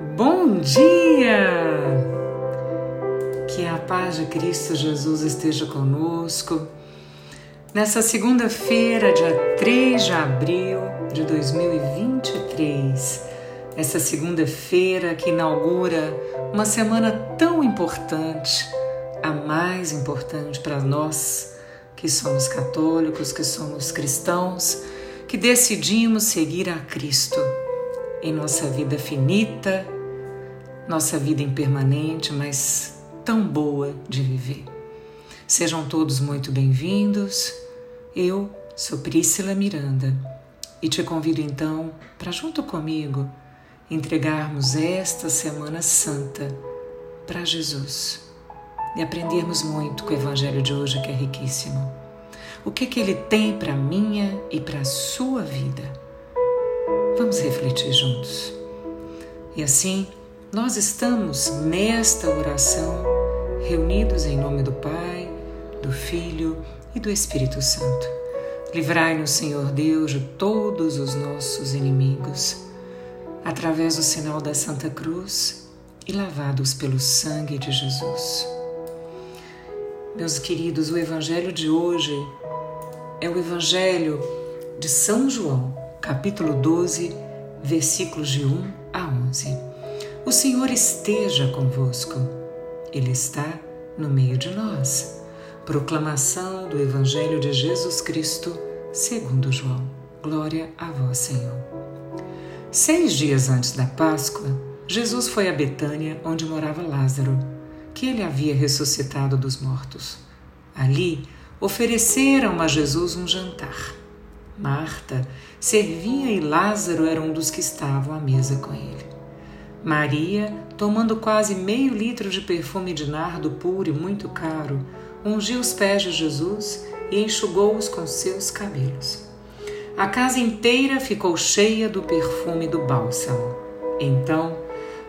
Bom dia! Que a paz de Cristo Jesus esteja conosco. Nessa segunda-feira, dia 3 de abril de 2023, essa segunda-feira que inaugura uma semana tão importante, a mais importante para nós que somos católicos, que somos cristãos, que decidimos seguir a Cristo em nossa vida finita, nossa vida impermanente, mas tão boa de viver. Sejam todos muito bem-vindos. Eu sou Priscila Miranda e te convido então para, junto comigo, entregarmos esta Semana Santa para Jesus e aprendermos muito com o Evangelho de hoje, que é riquíssimo. O que, que ele tem para minha e para a sua vida? Vamos refletir juntos. E assim, nós estamos nesta oração reunidos em nome do Pai, do Filho e do Espírito Santo. Livrai-nos, Senhor Deus, de todos os nossos inimigos, através do sinal da Santa Cruz e lavados pelo sangue de Jesus. Meus queridos, o Evangelho de hoje é o Evangelho de São João capítulo 12, versículos de 1 a 11. O Senhor esteja convosco, Ele está no meio de nós. Proclamação do Evangelho de Jesus Cristo, segundo João. Glória a vós, Senhor. Seis dias antes da Páscoa, Jesus foi a Betânia, onde morava Lázaro, que ele havia ressuscitado dos mortos. Ali, ofereceram a Jesus um jantar. Marta servia e Lázaro era um dos que estavam à mesa com ele. Maria, tomando quase meio litro de perfume de nardo puro e muito caro, ungiu os pés de Jesus e enxugou-os com seus cabelos. A casa inteira ficou cheia do perfume do bálsamo. Então,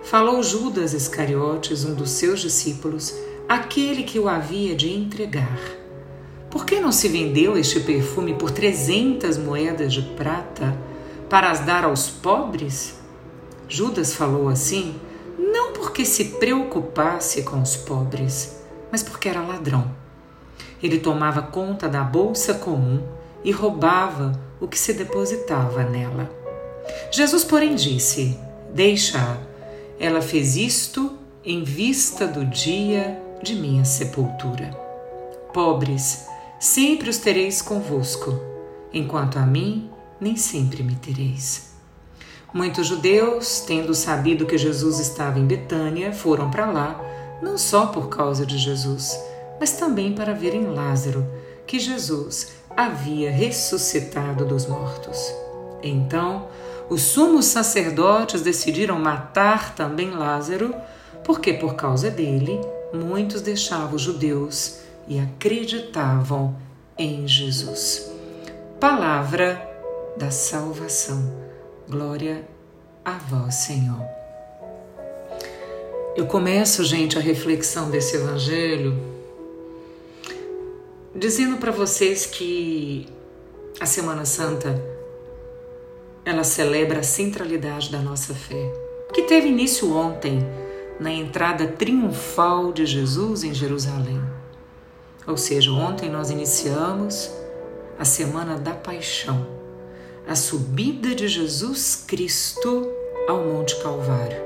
falou Judas Iscariotes, um dos seus discípulos, aquele que o havia de entregar. Por que não se vendeu este perfume por trezentas moedas de prata para as dar aos pobres? Judas falou assim não porque se preocupasse com os pobres, mas porque era ladrão. Ele tomava conta da bolsa comum e roubava o que se depositava nela. Jesus, porém, disse: Deixa-a. Ela fez isto em vista do dia de minha sepultura. Pobres, sempre os tereis convosco, enquanto a mim nem sempre me tereis. Muitos judeus, tendo sabido que Jesus estava em Betânia, foram para lá, não só por causa de Jesus, mas também para verem Lázaro, que Jesus havia ressuscitado dos mortos. Então, os sumos sacerdotes decidiram matar também Lázaro, porque por causa dele muitos deixavam os judeus e acreditavam em Jesus. Palavra da salvação. Glória a vós, Senhor. Eu começo, gente, a reflexão desse evangelho dizendo para vocês que a Semana Santa ela celebra a centralidade da nossa fé, que teve início ontem na entrada triunfal de Jesus em Jerusalém. Ou seja, ontem nós iniciamos a semana da paixão, a subida de Jesus Cristo ao Monte Calvário,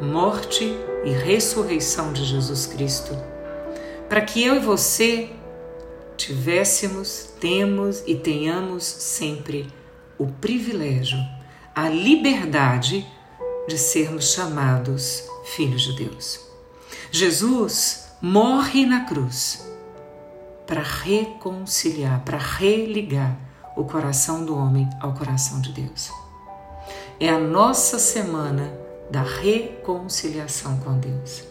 morte e ressurreição de Jesus Cristo, para que eu e você tivéssemos, temos e tenhamos sempre o privilégio, a liberdade de sermos chamados filhos de Deus. Jesus morre na cruz para reconciliar, para religar o coração do homem ao coração de Deus. É a nossa semana da reconciliação com Deus.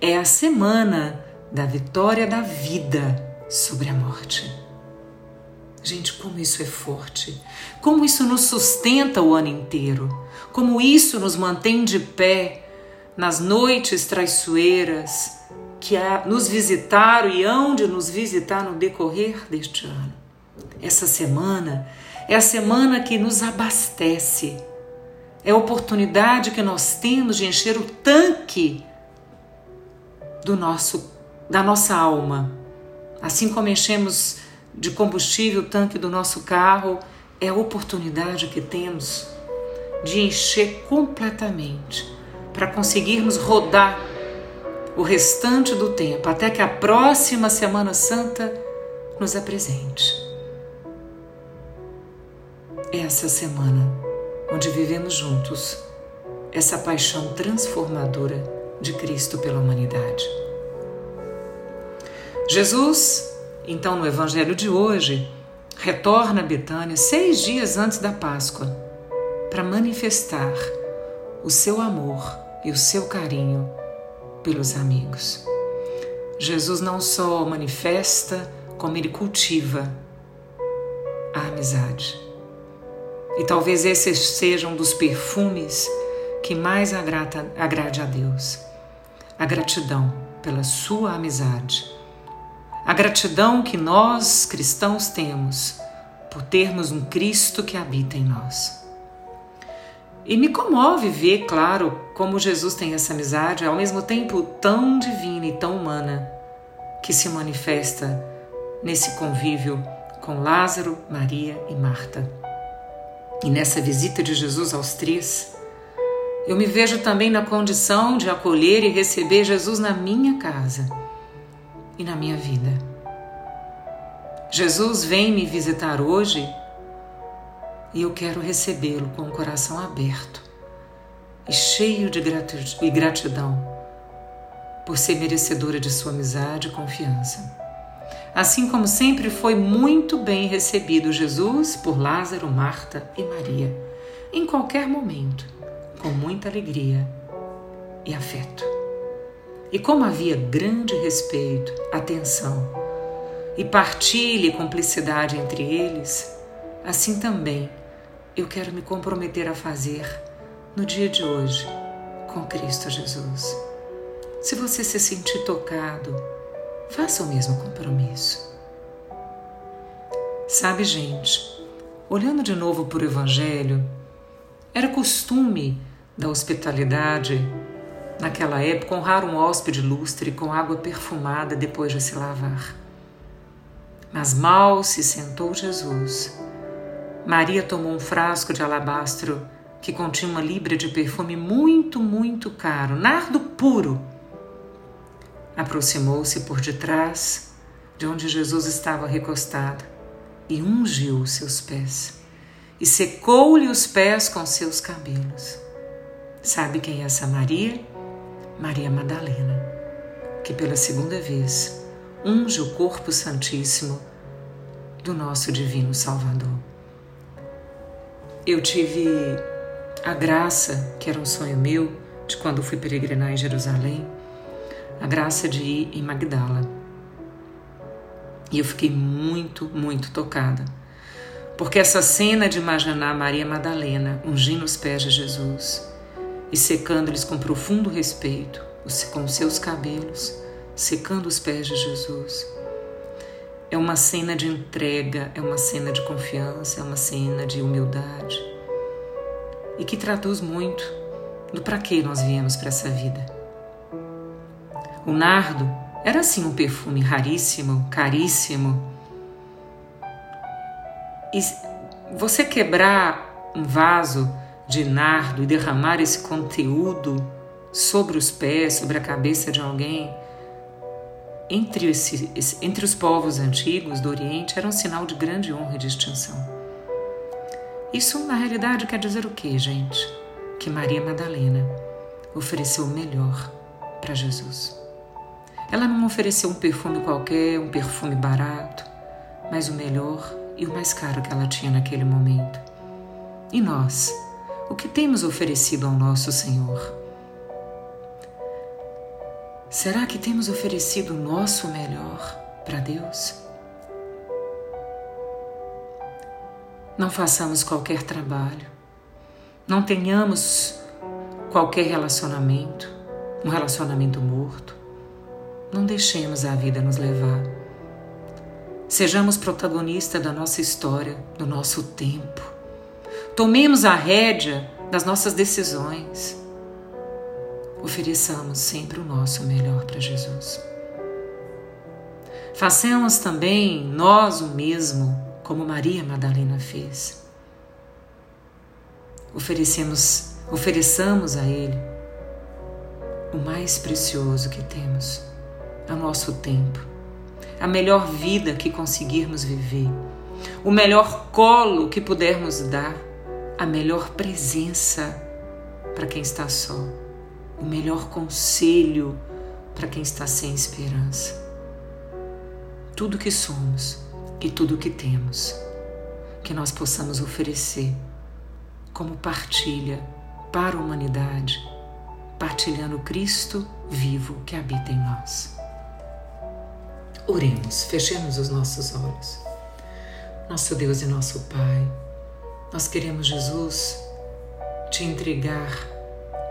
É a semana da vitória da vida sobre a morte. Gente, como isso é forte, como isso nos sustenta o ano inteiro, como isso nos mantém de pé nas noites traiçoeiras, que nos visitaram e hão de nos visitar no decorrer deste ano. Essa semana é a semana que nos abastece, é a oportunidade que nós temos de encher o tanque do nosso da nossa alma. Assim como enchemos de combustível o tanque do nosso carro, é a oportunidade que temos de encher completamente para conseguirmos rodar o restante do tempo até que a próxima Semana Santa nos apresente. Essa semana onde vivemos juntos essa paixão transformadora de Cristo pela humanidade. Jesus, então, no Evangelho de hoje, retorna a Betânia seis dias antes da Páscoa para manifestar o seu amor e o seu carinho pelos amigos. Jesus não só manifesta, como ele cultiva a amizade. E talvez esse seja um dos perfumes que mais agrada, agrade a Deus. A gratidão pela sua amizade a gratidão que nós cristãos temos por termos um Cristo que habita em nós. E me comove ver, claro, como Jesus tem essa amizade, ao mesmo tempo tão divina e tão humana, que se manifesta nesse convívio com Lázaro, Maria e Marta. E nessa visita de Jesus aos três, eu me vejo também na condição de acolher e receber Jesus na minha casa e na minha vida. Jesus vem me visitar hoje e eu quero recebê-lo com o coração aberto e cheio de gratidão por ser merecedora de sua amizade e confiança. Assim como sempre foi muito bem recebido Jesus por Lázaro, Marta e Maria, em qualquer momento, com muita alegria e afeto. E como havia grande respeito, atenção e partilha e cumplicidade entre eles, assim também eu quero me comprometer a fazer no dia de hoje com Cristo Jesus. Se você se sentir tocado, faça o mesmo compromisso. Sabe, gente, olhando de novo para o Evangelho, era costume da hospitalidade naquela época, honrar um hóspede lustre com água perfumada depois de se lavar. Mas mal se sentou Jesus. Maria tomou um frasco de alabastro que continha uma libra de perfume muito, muito caro, nardo puro. Aproximou-se por detrás de onde Jesus estava recostado e ungiu seus pés e secou-lhe os pés com seus cabelos. Sabe quem é essa Maria? Maria Madalena, que pela segunda vez unge o corpo santíssimo do nosso divino Salvador. Eu tive a graça, que era um sonho meu, de quando fui peregrinar em Jerusalém, a graça de ir em Magdala. E eu fiquei muito, muito tocada. Porque essa cena de imaginar Maria Madalena ungindo os pés de Jesus, e secando-lhes com profundo respeito, com seus cabelos, secando os pés de Jesus. É uma cena de entrega, é uma cena de confiança, é uma cena de humildade e que traduz muito do para que nós viemos para essa vida. O nardo era assim um perfume raríssimo, caríssimo. E você quebrar um vaso de nardo e derramar esse conteúdo sobre os pés, sobre a cabeça de alguém, entre, esse, entre os povos antigos do Oriente era um sinal de grande honra e distinção. Isso, na realidade, quer dizer o quê, gente? Que Maria Madalena ofereceu o melhor para Jesus. Ela não ofereceu um perfume qualquer, um perfume barato, mas o melhor e o mais caro que ela tinha naquele momento. E nós? o que temos oferecido ao nosso Senhor? Será que temos oferecido o nosso melhor para Deus? Não façamos qualquer trabalho, não tenhamos qualquer relacionamento, um relacionamento morto. Não deixemos a vida nos levar. Sejamos protagonistas da nossa história, do nosso tempo Tomemos a rédea das nossas decisões. Ofereçamos sempre o nosso melhor para Jesus. Façamos também nós o mesmo, como Maria Madalena fez. Oferecemos, ofereçamos a Ele o mais precioso que temos, o nosso tempo, a melhor vida que conseguirmos viver, o melhor colo que pudermos dar, a melhor presença para quem está só, o melhor conselho para quem está sem esperança tudo que somos e tudo que temos, que nós possamos oferecer como partilha para a humanidade, partilhando Cristo vivo que habita em nós. Oremos, fechemos os nossos olhos. Nosso Deus e nosso Pai, nós queremos, Jesus, te entregar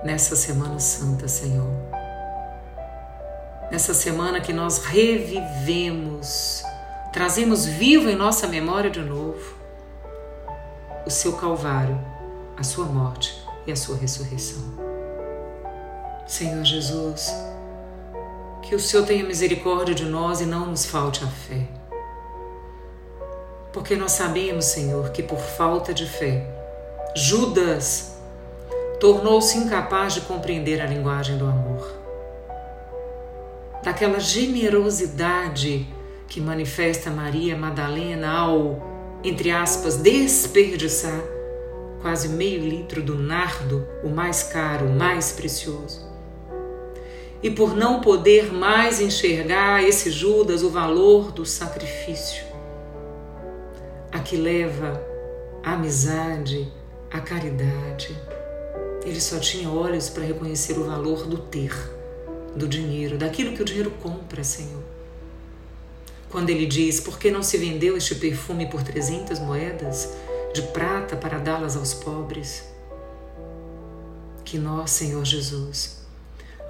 nessa Semana Santa, Senhor nessa semana que nós revivemos, trazemos vivo em nossa memória de novo o seu Calvário, a sua morte e a sua ressurreição. Senhor Jesus, que o Senhor tenha misericórdia de nós e não nos falte a fé. Porque nós sabemos, Senhor, que por falta de fé, Judas tornou-se incapaz de compreender a linguagem do amor daquela generosidade que manifesta Maria Madalena ao, entre aspas, desperdiçar quase meio litro do nardo, o mais caro, o mais precioso. E por não poder mais enxergar esse Judas o valor do sacrifício, a que leva a amizade, a caridade. Ele só tinha olhos para reconhecer o valor do ter do dinheiro, daquilo que o dinheiro compra, Senhor. Quando ele diz: Por que não se vendeu este perfume por 300 moedas de prata para dá-las aos pobres? Que nós, Senhor Jesus,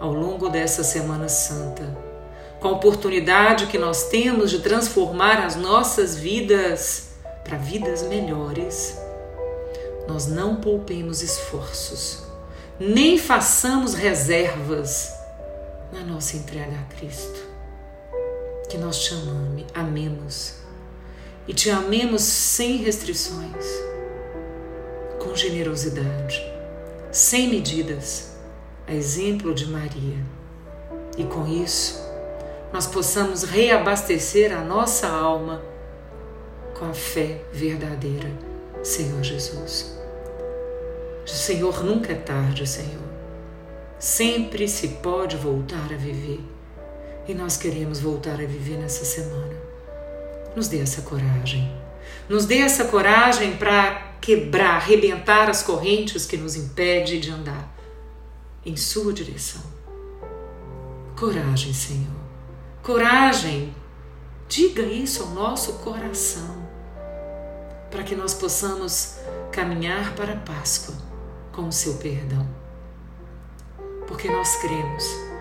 ao longo dessa Semana Santa, com a oportunidade que nós temos de transformar as nossas vidas para vidas melhores, nós não poupemos esforços, nem façamos reservas na nossa entrega a Cristo. Que nós te amame, amemos e te amemos sem restrições, com generosidade, sem medidas, a exemplo de Maria. E com isso, nós possamos reabastecer a nossa alma com a fé verdadeira, Senhor Jesus. O Senhor nunca é tarde, Senhor. Sempre se pode voltar a viver. E nós queremos voltar a viver nessa semana. Nos dê essa coragem. Nos dê essa coragem para quebrar, arrebentar as correntes que nos impedem de andar em Sua direção. Coragem, Senhor. Coragem. Diga isso ao nosso coração, para que nós possamos caminhar para a Páscoa com o seu perdão porque nós cremos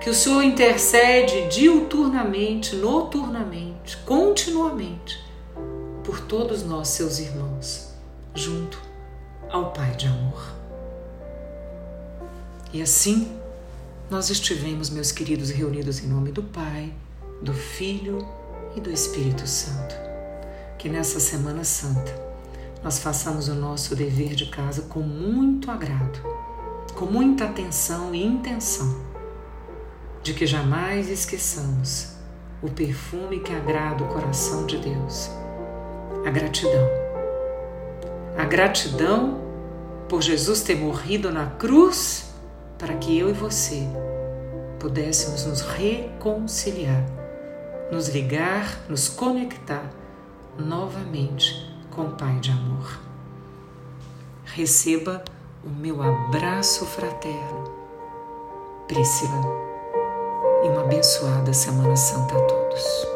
que o Senhor intercede diuturnamente, noturnamente, continuamente por todos nós, seus irmãos, junto ao Pai de amor. E assim nós estivemos, meus queridos, reunidos em nome do Pai, do Filho e do Espírito Santo. Que nessa Semana Santa nós façamos o nosso dever de casa com muito agrado com muita atenção e intenção, de que jamais esqueçamos o perfume que agrada o coração de Deus, a gratidão. A gratidão por Jesus ter morrido na cruz para que eu e você pudéssemos nos reconciliar, nos ligar, nos conectar novamente com o Pai de amor. Receba o meu abraço fraterno. Priscila, e uma abençoada Semana Santa a todos.